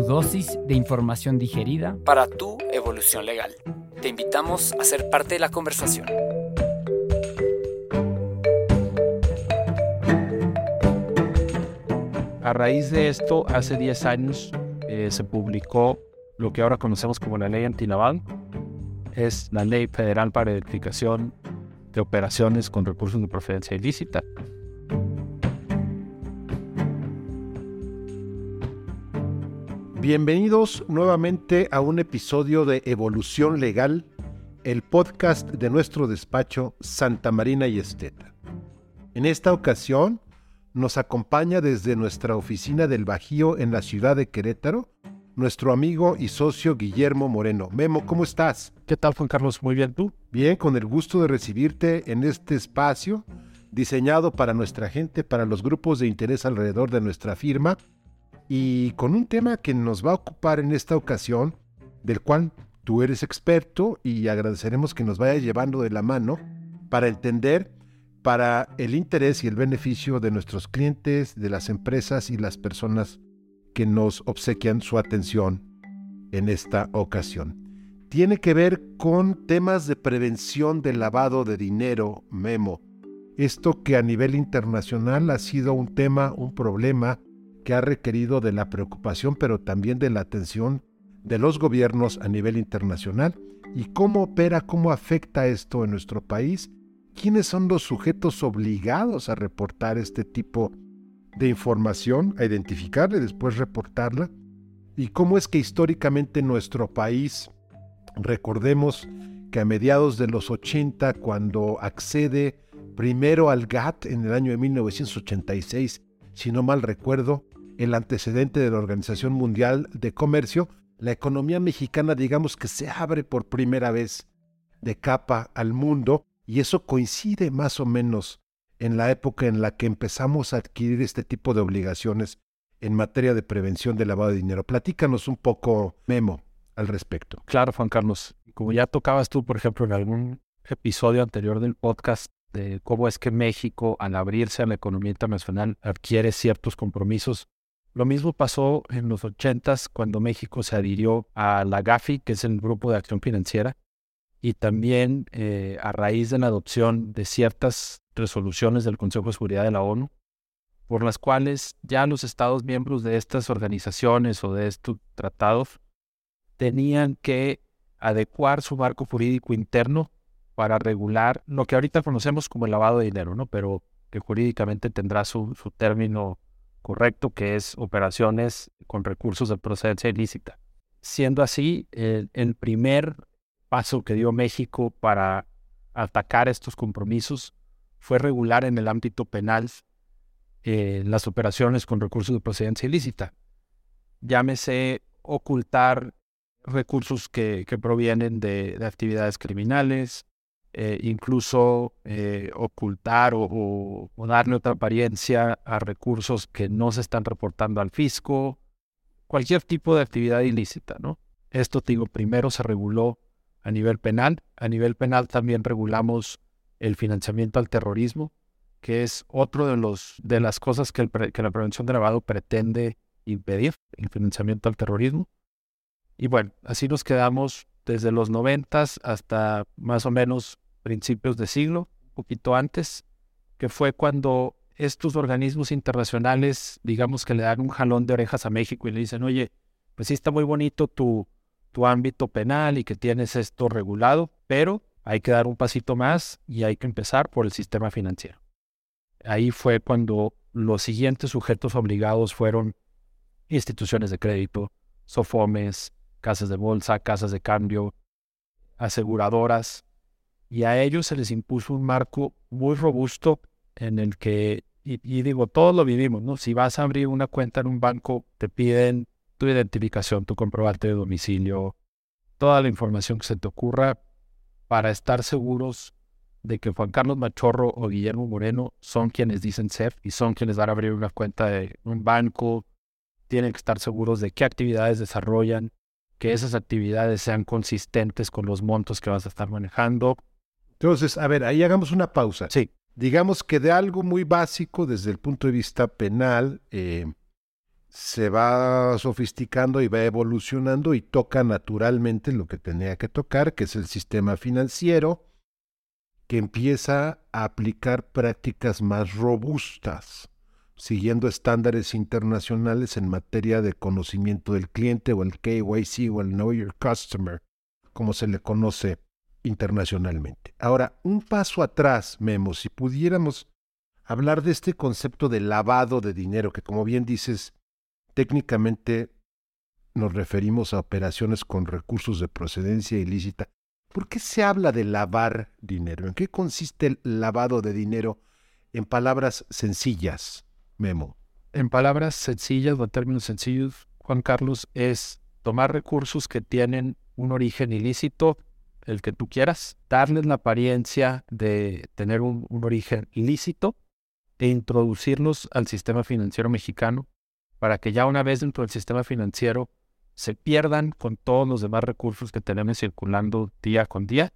Tu dosis de información digerida para tu evolución legal. Te invitamos a ser parte de la conversación. A raíz de esto, hace 10 años eh, se publicó lo que ahora conocemos como la ley antinaval. Es la ley federal para identificación de operaciones con recursos de procedencia ilícita. Bienvenidos nuevamente a un episodio de Evolución Legal, el podcast de nuestro despacho Santa Marina y Esteta. En esta ocasión nos acompaña desde nuestra oficina del Bajío en la ciudad de Querétaro nuestro amigo y socio Guillermo Moreno. Memo, ¿cómo estás? ¿Qué tal Juan Carlos? Muy bien, ¿tú? Bien, con el gusto de recibirte en este espacio diseñado para nuestra gente, para los grupos de interés alrededor de nuestra firma y con un tema que nos va a ocupar en esta ocasión, del cual tú eres experto y agradeceremos que nos vaya llevando de la mano para entender para el interés y el beneficio de nuestros clientes, de las empresas y las personas que nos obsequian su atención en esta ocasión. Tiene que ver con temas de prevención del lavado de dinero, Memo. Esto que a nivel internacional ha sido un tema, un problema que ha requerido de la preocupación, pero también de la atención de los gobiernos a nivel internacional y cómo opera, cómo afecta esto en nuestro país, quiénes son los sujetos obligados a reportar este tipo de información, a identificarla y después reportarla, y cómo es que históricamente nuestro país, recordemos que a mediados de los 80, cuando accede primero al GATT en el año de 1986, si no mal recuerdo, el antecedente de la Organización Mundial de Comercio, la economía mexicana digamos que se abre por primera vez de capa al mundo y eso coincide más o menos en la época en la que empezamos a adquirir este tipo de obligaciones en materia de prevención de lavado de dinero. Platícanos un poco, Memo, al respecto. Claro, Juan Carlos. Como ya tocabas tú, por ejemplo, en algún episodio anterior del podcast de cómo es que México, al abrirse a la economía internacional, adquiere ciertos compromisos lo mismo pasó en los 80 cuando México se adhirió a la GAFI, que es el Grupo de Acción Financiera, y también eh, a raíz de la adopción de ciertas resoluciones del Consejo de Seguridad de la ONU, por las cuales ya los Estados miembros de estas organizaciones o de estos tratados tenían que adecuar su marco jurídico interno para regular lo que ahorita conocemos como el lavado de dinero, ¿no? Pero que jurídicamente tendrá su término correcto, que es operaciones con recursos de procedencia ilícita. Siendo así, el, primer paso que dio México para atacar estos compromisos fue regular en el ámbito penal eh, las operaciones con recursos de procedencia ilícita. Llámese ocultar recursos que, provienen de, actividades criminales, eh, incluso eh, ocultar o, darle otra apariencia a recursos que no se están reportando al fisco, cualquier tipo de actividad ilícita, ¿no? Esto, te digo, primero se reguló a nivel penal. A nivel penal también regulamos el financiamiento al terrorismo, que es otro de, los, de las cosas que, que la prevención de lavado pretende impedir, el financiamiento al terrorismo. Y bueno, así nos quedamos desde los noventas hasta más o menos principios de siglo, un poquito antes, que fue cuando estos organismos internacionales, digamos que le dan un jalón de orejas a México y le dicen, oye, pues sí está muy bonito tu, tu ámbito penal y que tienes esto regulado, pero hay que dar un pasito más y hay que empezar por el sistema financiero. Ahí fue cuando los siguientes sujetos obligados fueron instituciones de crédito, sofomes, casas de bolsa, casas de cambio, aseguradoras, y a ellos se les impuso un marco muy robusto en el que, y, digo, todos lo vivimos, ¿no? Si vas a abrir una cuenta en un banco, te piden tu identificación, tu comprobante de domicilio, toda la información que se te ocurra para estar seguros de que Juan Carlos Machorro o Guillermo Moreno son quienes dicen ser y son quienes van a abrir una cuenta de un banco. Tienen que estar seguros de qué actividades desarrollan, que esas actividades sean consistentes con los montos que vas a estar manejando. Entonces, a ver, ahí hagamos una pausa. Sí. Digamos que de algo muy básico desde el punto de vista penal, eh, se va sofisticando y va evolucionando y toca naturalmente lo que tenía que tocar, que es el sistema financiero, que empieza a aplicar prácticas más robustas, siguiendo estándares internacionales en materia de conocimiento del cliente o el KYC o el Know Your Customer, como se le conoce internacionalmente. Ahora, un paso atrás, Memo, si pudiéramos hablar de este concepto de lavado de dinero, que como bien dices, técnicamente nos referimos a operaciones con recursos de procedencia ilícita. ¿Por qué se habla de lavar dinero? ¿En qué consiste el lavado de dinero en palabras sencillas, Memo? En palabras sencillas o en términos sencillos, Juan Carlos, es tomar recursos que tienen un origen ilícito, el que tú quieras, darles la apariencia de tener un, un origen ilícito e introducirlos al sistema financiero mexicano para que ya una vez dentro del sistema financiero se pierdan con todos los demás recursos que tenemos circulando día con día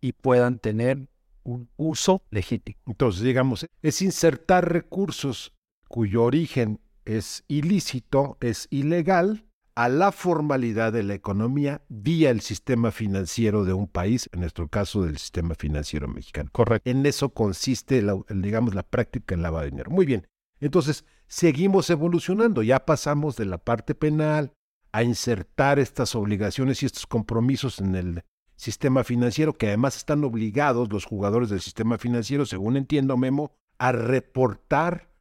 y puedan tener un uso legítimo. Entonces, digamos, es insertar recursos cuyo origen es ilícito, es ilegal, a la formalidad de la economía vía el sistema financiero de un país, en nuestro caso del sistema financiero mexicano. Correcto. En eso consiste, la, digamos, la práctica del lavado de dinero. Muy bien. Entonces, seguimos evolucionando. Ya pasamos de la parte penal a insertar estas obligaciones y estos compromisos en el sistema financiero, que además están obligados los jugadores del sistema financiero, según entiendo, Memo, a reportar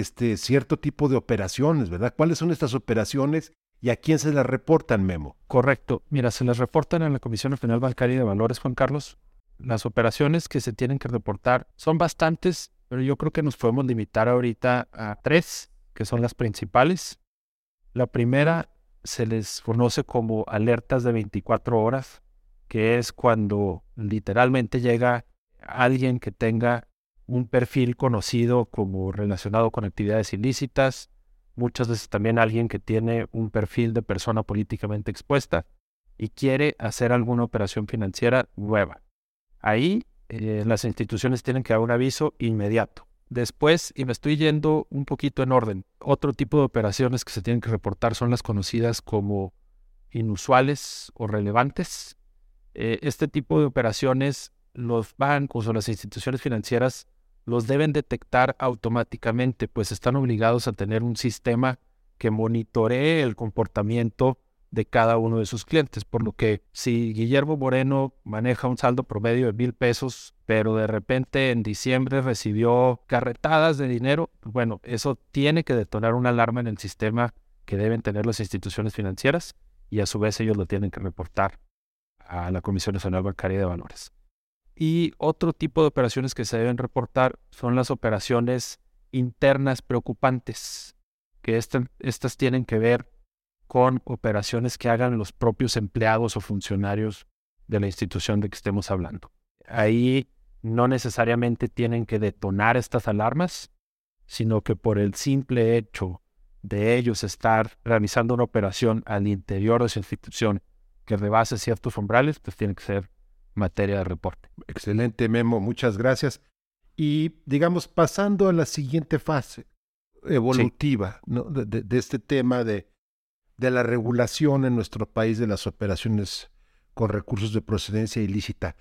este cierto tipo de operaciones, ¿verdad? ¿Cuáles son estas operaciones y a quién se las reportan, Memo? Correcto. Mira, se las reportan en la Comisión Nacional Bancaria de Valores, Juan Carlos. Las operaciones que se tienen que reportar son bastantes pero yo creo que nos podemos limitar ahorita a tres, que son las principales. La primera se les conoce como alertas de 24 horas, que es cuando literalmente llega alguien que tenga un perfil conocido como relacionado con actividades ilícitas, muchas veces también alguien que tiene un perfil de persona políticamente expuesta y quiere hacer alguna operación financiera nueva. Ahí eh, las instituciones tienen que dar un aviso inmediato. Después, y me estoy yendo un poquito en orden, otro tipo de operaciones que se tienen que reportar son las conocidas como inusuales o relevantes. Eh, este tipo de operaciones los bancos o las instituciones financieras los deben detectar automáticamente, pues están obligados a tener un sistema que monitoree el comportamiento de cada uno de sus clientes. Por lo que si Guillermo Moreno maneja un saldo promedio de mil pesos, pero de repente en diciembre recibió carretadas de dinero, bueno, eso tiene que detonar una alarma en el sistema que deben tener las instituciones financieras y a su vez ellos lo tienen que reportar a la Comisión Nacional Bancaria de Valores. Y otro tipo de operaciones que se deben reportar son las operaciones internas preocupantes, que estas tienen que ver con operaciones que hagan los propios empleados o funcionarios de la institución de que estemos hablando. Ahí no necesariamente tienen que detonar estas alarmas, sino que por el simple hecho de ellos estar realizando una operación al interior de esa institución que rebase ciertos umbrales, pues tiene que ser materia de reporte. Excelente, Memo, muchas gracias. Y digamos, pasando a la siguiente fase evolutiva de, este tema de de la regulación en nuestro país de las operaciones con recursos de procedencia ilícita.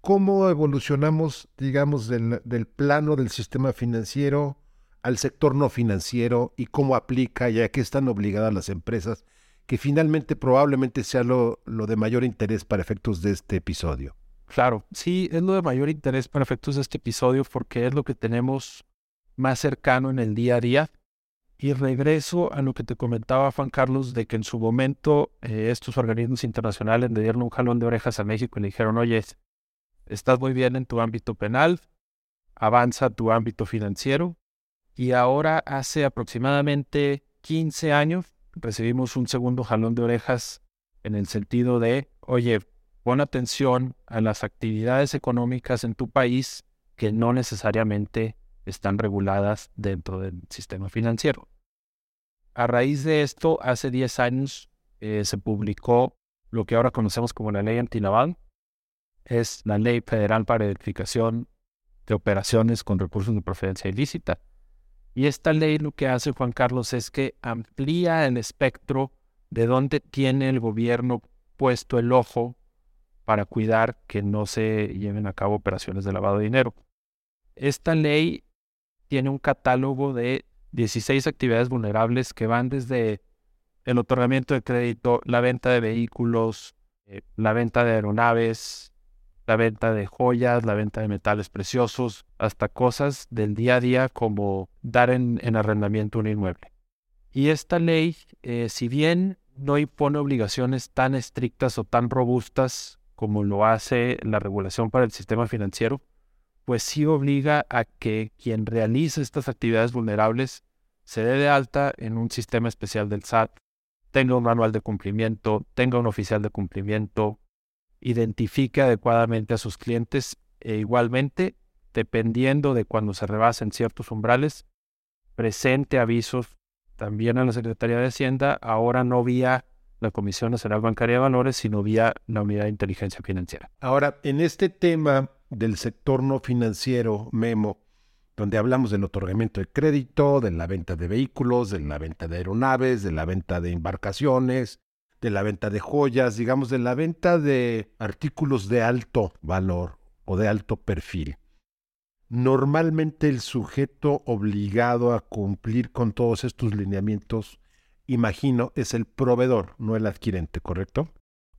¿Cómo evolucionamos, digamos, del, del, plano del sistema financiero al sector no financiero y cómo aplica, ya que están obligadas las empresas, que finalmente probablemente sea lo, lo de mayor interés para efectos de este episodio? Claro, sí, es lo de mayor interés para efectos de este episodio porque es lo que tenemos más cercano en el día a día. Y regreso a lo que te comentaba Juan Carlos, de que en su momento eh, estos organismos internacionales le dieron un jalón de orejas a México y le dijeron, oye, estás muy bien en tu ámbito penal, avanza tu ámbito financiero. Y ahora hace aproximadamente 15 años recibimos un segundo jalón de orejas en el sentido de, oye, pon atención a las actividades económicas en tu país que no necesariamente están reguladas dentro del sistema financiero. A raíz de esto, hace 10 años eh, se publicó lo que ahora conocemos como la ley antinaval. Es la ley federal para identificación de operaciones con recursos de procedencia ilícita. Y esta ley lo que hace, Juan Carlos, es que amplía el espectro de dónde tiene el gobierno puesto el ojo para cuidar que no se lleven a cabo operaciones de lavado de dinero. Esta ley tiene un catálogo de 16 actividades vulnerables que van desde el otorgamiento de crédito, la venta de vehículos, eh, la venta de aeronaves, la venta de joyas, la venta de metales preciosos, hasta cosas del día a día como dar en, arrendamiento un inmueble. Y esta ley, eh, si bien no impone obligaciones tan estrictas o tan robustas como lo hace la regulación para el sistema financiero, pues sí obliga a que quien realice estas actividades vulnerables se dé de alta en un sistema especial del SAT, tenga un manual de cumplimiento, tenga un oficial de cumplimiento, identifique adecuadamente a sus clientes e igualmente, dependiendo de cuando se rebasen ciertos umbrales, presente avisos también a la Secretaría de Hacienda, ahora no vía la Comisión Nacional Bancaria de Valores, sino vía la Unidad de Inteligencia Financiera. Ahora, en este tema del sector no financiero, Memo, donde hablamos del otorgamiento de crédito, de la venta de vehículos, de la venta de aeronaves, de la venta de embarcaciones, de la venta de joyas, digamos, de la venta de artículos de alto valor o de alto perfil. Normalmente el sujeto obligado a cumplir con todos estos lineamientos, imagino, es el proveedor, no el adquirente, ¿correcto?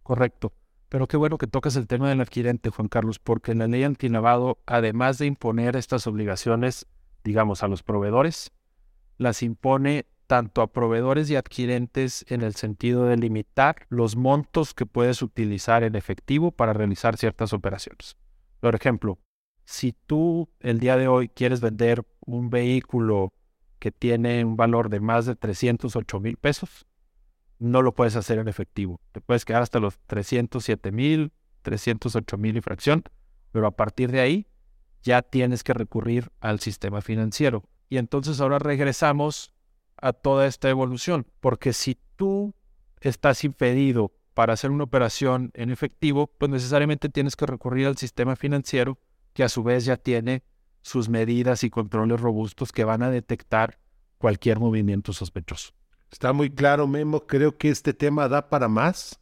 Correcto. Pero qué bueno que tocas el tema del adquirente, Juan Carlos, porque la ley antinavado, además de imponer estas obligaciones, digamos, a los proveedores, las impone tanto a proveedores y adquirentes en el sentido de limitar los montos que puedes utilizar en efectivo para realizar ciertas operaciones. Por ejemplo, si tú el día de hoy quieres vender un vehículo que tiene un valor de más de 308 mil pesos, no lo puedes hacer en efectivo. Te puedes quedar hasta los 307 mil, 308 mil y fracción, pero a partir de ahí ya tienes que recurrir al sistema financiero. Y entonces ahora regresamos a toda esta evolución, porque si tú estás impedido para hacer una operación en efectivo, pues necesariamente tienes que recurrir al sistema financiero, que a su vez ya tiene sus medidas y controles robustos que van a detectar cualquier movimiento sospechoso. Está muy claro, Memo. Creo que este tema da para más.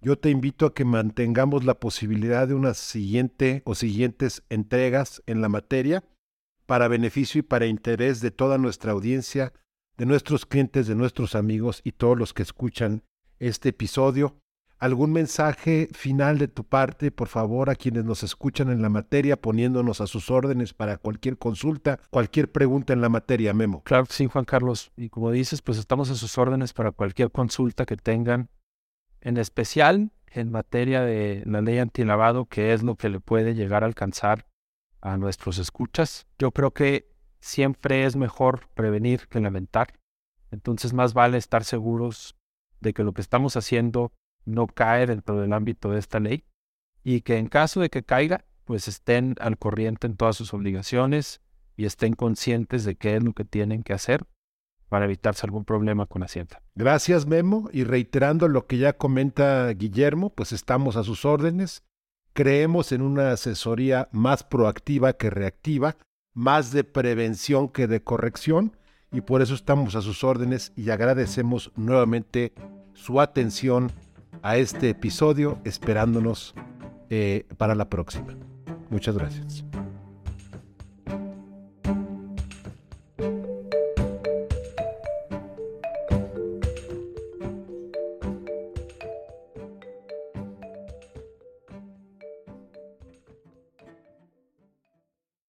Yo te invito a que mantengamos la posibilidad de una siguiente o siguientes entregas en la materia para beneficio y para interés de toda nuestra audiencia, de nuestros clientes, de nuestros amigos y todos los que escuchan este episodio. ¿Algún mensaje final de tu parte, por favor, a quienes nos escuchan en la materia, poniéndonos a sus órdenes para cualquier consulta, cualquier pregunta en la materia, Memo? Claro sí, Juan Carlos. Y como dices, pues estamos a sus órdenes para cualquier consulta que tengan, en especial en materia de la ley antilavado, que es lo que le puede llegar a alcanzar a nuestros escuchas. Yo creo que siempre es mejor prevenir que lamentar. Entonces más vale estar seguros de que lo que estamos haciendo no cae dentro del ámbito de esta ley y que en caso de que caiga, pues estén al corriente en todas sus obligaciones y estén conscientes de qué es lo que tienen que hacer para evitarse algún problema con Hacienda. Gracias, Memo. Y reiterando lo que ya comenta Guillermo, pues estamos a sus órdenes. Creemos en una asesoría más proactiva que reactiva, más de prevención que de corrección, y por eso estamos a sus órdenes y agradecemos nuevamente su atención a este episodio esperándonos eh, para la próxima. Muchas gracias.